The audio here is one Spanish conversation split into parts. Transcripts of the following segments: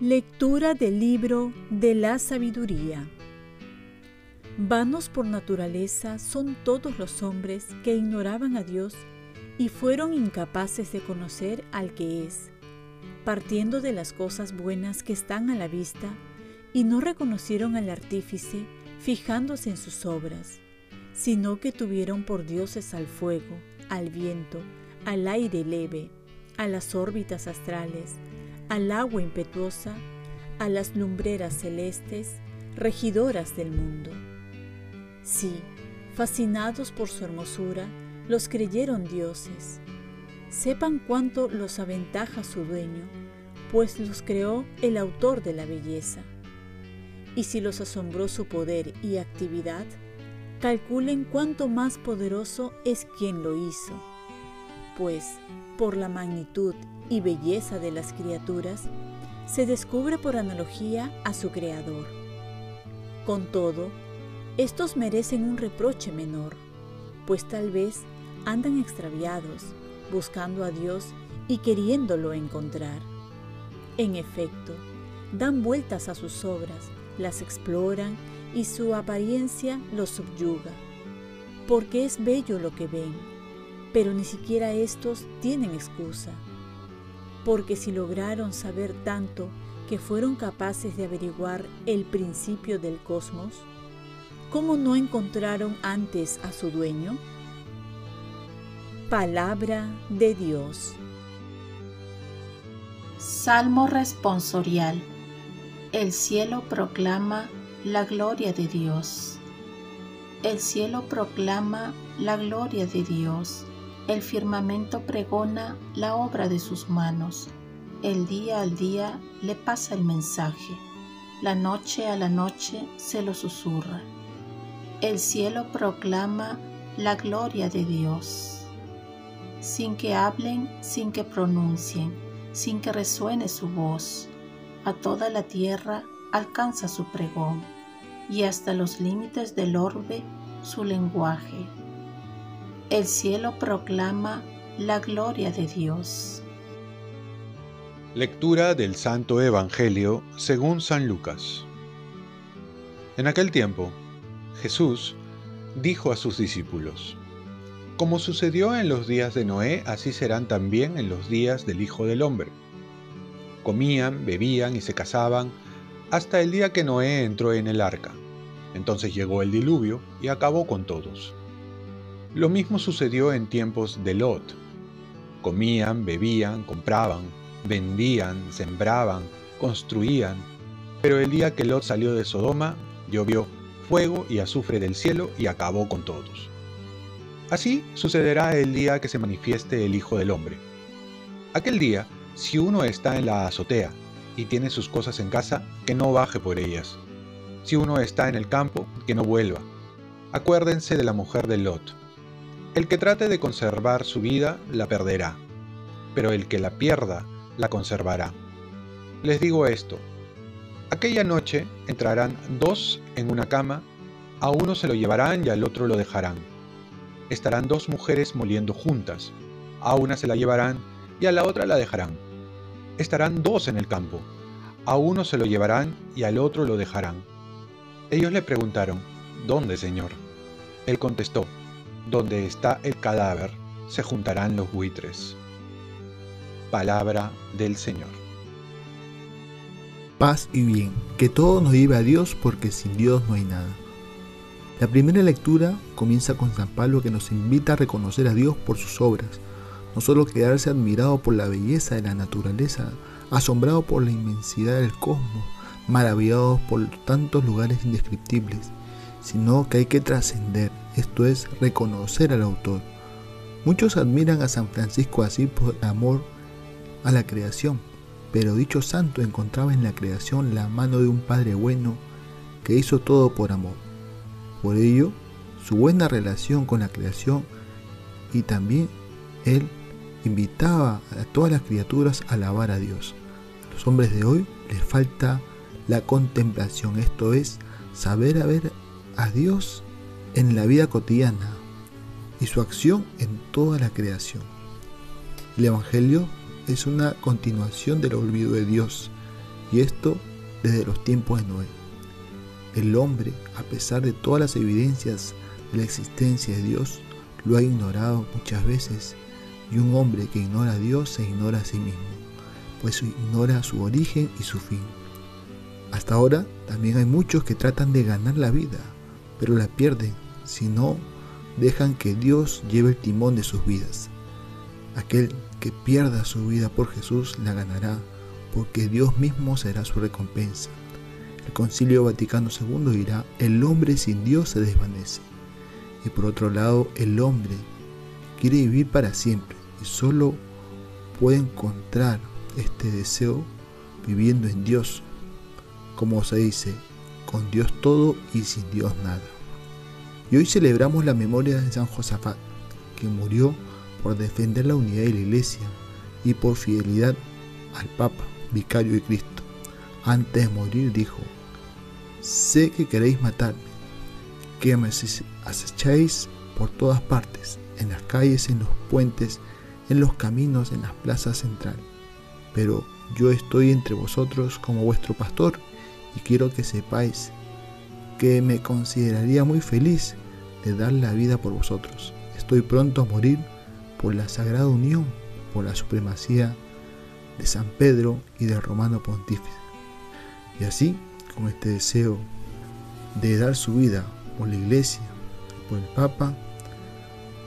Lectura del libro de la sabiduría. Vanos por naturaleza son todos los hombres que ignoraban a Dios y fueron incapaces de conocer al que es, partiendo de las cosas buenas que están a la vista, y no reconocieron al artífice fijándose en sus obras, sino que tuvieron por dioses al fuego, al viento, al aire leve, a las órbitas astrales, al agua impetuosa, a las lumbreras celestes, regidoras del mundo. Sí, fascinados por su hermosura, los creyeron dioses. Sepan cuánto los aventaja su dueño, pues los creó el autor de la belleza. Y si los asombró su poder y actividad, calculen cuánto más poderoso es quien lo hizo, pues por la magnitud y belleza de las criaturas, se descubre por analogía a su creador. Con todo, estos merecen un reproche menor, pues tal vez andan extraviados, buscando a Dios y queriéndolo encontrar. En efecto, dan vueltas a sus obras, las exploran y su apariencia los subyuga, porque es bello lo que ven, pero ni siquiera estos tienen excusa porque si lograron saber tanto que fueron capaces de averiguar el principio del cosmos, ¿cómo no encontraron antes a su dueño? Palabra de Dios. Salmo responsorial. El cielo proclama la gloria de Dios. El cielo proclama la gloria de Dios el firmamento pregona la obra de sus manos. El día al día le pasa el mensaje. La noche a la noche se lo susurra. El cielo proclama la gloria de Dios. Sin que hablen, sin que pronuncien, sin que resuene su voz, a toda la tierra alcanza su pregón y hasta los límites del orbe su lenguaje el cielo proclama la gloria de Dios. Lectura del Santo Evangelio según San Lucas. En aquel tiempo, Jesús dijo a sus discípulos, Como sucedió en los días de Noé, así serán también en los días del Hijo del Hombre. Comían, bebían y se casaban hasta el día que Noé entró en el arca. Entonces llegó el diluvio y acabó con todos. Lo mismo sucedió en tiempos de Lot. Comían, bebían, compraban, vendían, sembraban, construían, pero el día que Lot salió de Sodoma, llovió fuego y azufre del cielo y acabó con todos. Así sucederá el día que se manifieste el Hijo del Hombre. Aquel día, si uno está en la azotea y tiene sus cosas en casa, que no baje por ellas. Si uno está en el campo, que no vuelva. Acuérdense de la mujer de Lot el que trate de conservar su vida la perderá, pero el que la pierda la conservará. Les digo esto, aquella noche entrarán dos en una cama, a uno se lo llevarán y al otro lo dejarán. Estarán dos mujeres moliendo juntas, a una se la llevarán y a la otra la dejarán. Estarán dos en el campo, a uno se lo llevarán y al otro lo dejarán. Ellos le preguntaron, ¿Dónde, Señor? Él contestó, donde está el cadáver, se juntarán los buitres. Palabra del Señor. Paz y bien, que todo nos lleve a Dios porque sin Dios no hay nada. La primera lectura comienza con San Pablo que nos invita a reconocer a Dios por sus obras, no solo quedarse admirado por la belleza de la naturaleza, asombrado por la inmensidad del cosmos, maravillados por tantos lugares indescriptibles, sino que hay que trascender, esto es reconocer al autor. Muchos admiran a San Francisco así por amor a la creación, pero dicho santo encontraba en la creación la mano de un Padre bueno que hizo todo por amor. Por ello, su buena relación con la creación y también él invitaba a todas las criaturas a alabar a Dios. A los hombres de hoy les falta la contemplación, esto es, saber a ver a Dios en la vida cotidiana y su acción en toda la creación. El Evangelio es una continuación del olvido de Dios, y esto desde los tiempos de Noé. El hombre, a pesar de todas las evidencias de la existencia de Dios, lo ha ignorado muchas veces, y un hombre que ignora a Dios se ignora a sí mismo, pues ignora su origen y su fin. Hasta ahora también hay muchos que tratan de ganar la vida, pero la pierden si no dejan que Dios lleve el timón de sus vidas. Aquel que pierda su vida por Jesús la ganará, porque Dios mismo será su recompensa. El Concilio Vaticano II dirá, el hombre sin Dios se desvanece. Y por otro lado, el hombre quiere vivir para siempre y solo puede encontrar este deseo viviendo en Dios. Como se dice, con Dios todo y sin Dios nada. Y hoy celebramos la memoria de San Josafat, que murió por defender la unidad de la Iglesia y por fidelidad al Papa, vicario de Cristo. Antes de morir dijo, sé que queréis matarme, que me acecháis por todas partes, en las calles, en los puentes, en los caminos, en las plazas centrales. Pero yo estoy entre vosotros como vuestro pastor y quiero que sepáis que me consideraría muy feliz de dar la vida por vosotros. Estoy pronto a morir por la sagrada unión, por la supremacía de San Pedro y del romano pontífice. Y así, con este deseo de dar su vida por la iglesia, por el Papa,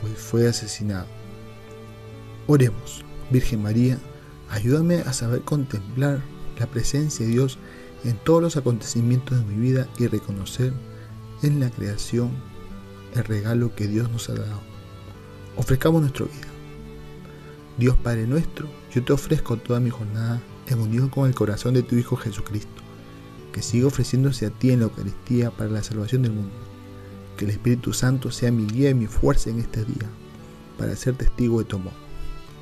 pues fue asesinado. Oremos, Virgen María, ayúdame a saber contemplar la presencia de Dios en todos los acontecimientos de mi vida y reconocer en la creación el regalo que Dios nos ha dado. Ofrezcamos nuestra vida. Dios Padre nuestro, yo te ofrezco toda mi jornada en unión con el corazón de tu Hijo Jesucristo, que siga ofreciéndose a ti en la Eucaristía para la salvación del mundo. Que el Espíritu Santo sea mi guía y mi fuerza en este día, para ser testigo de tu amor.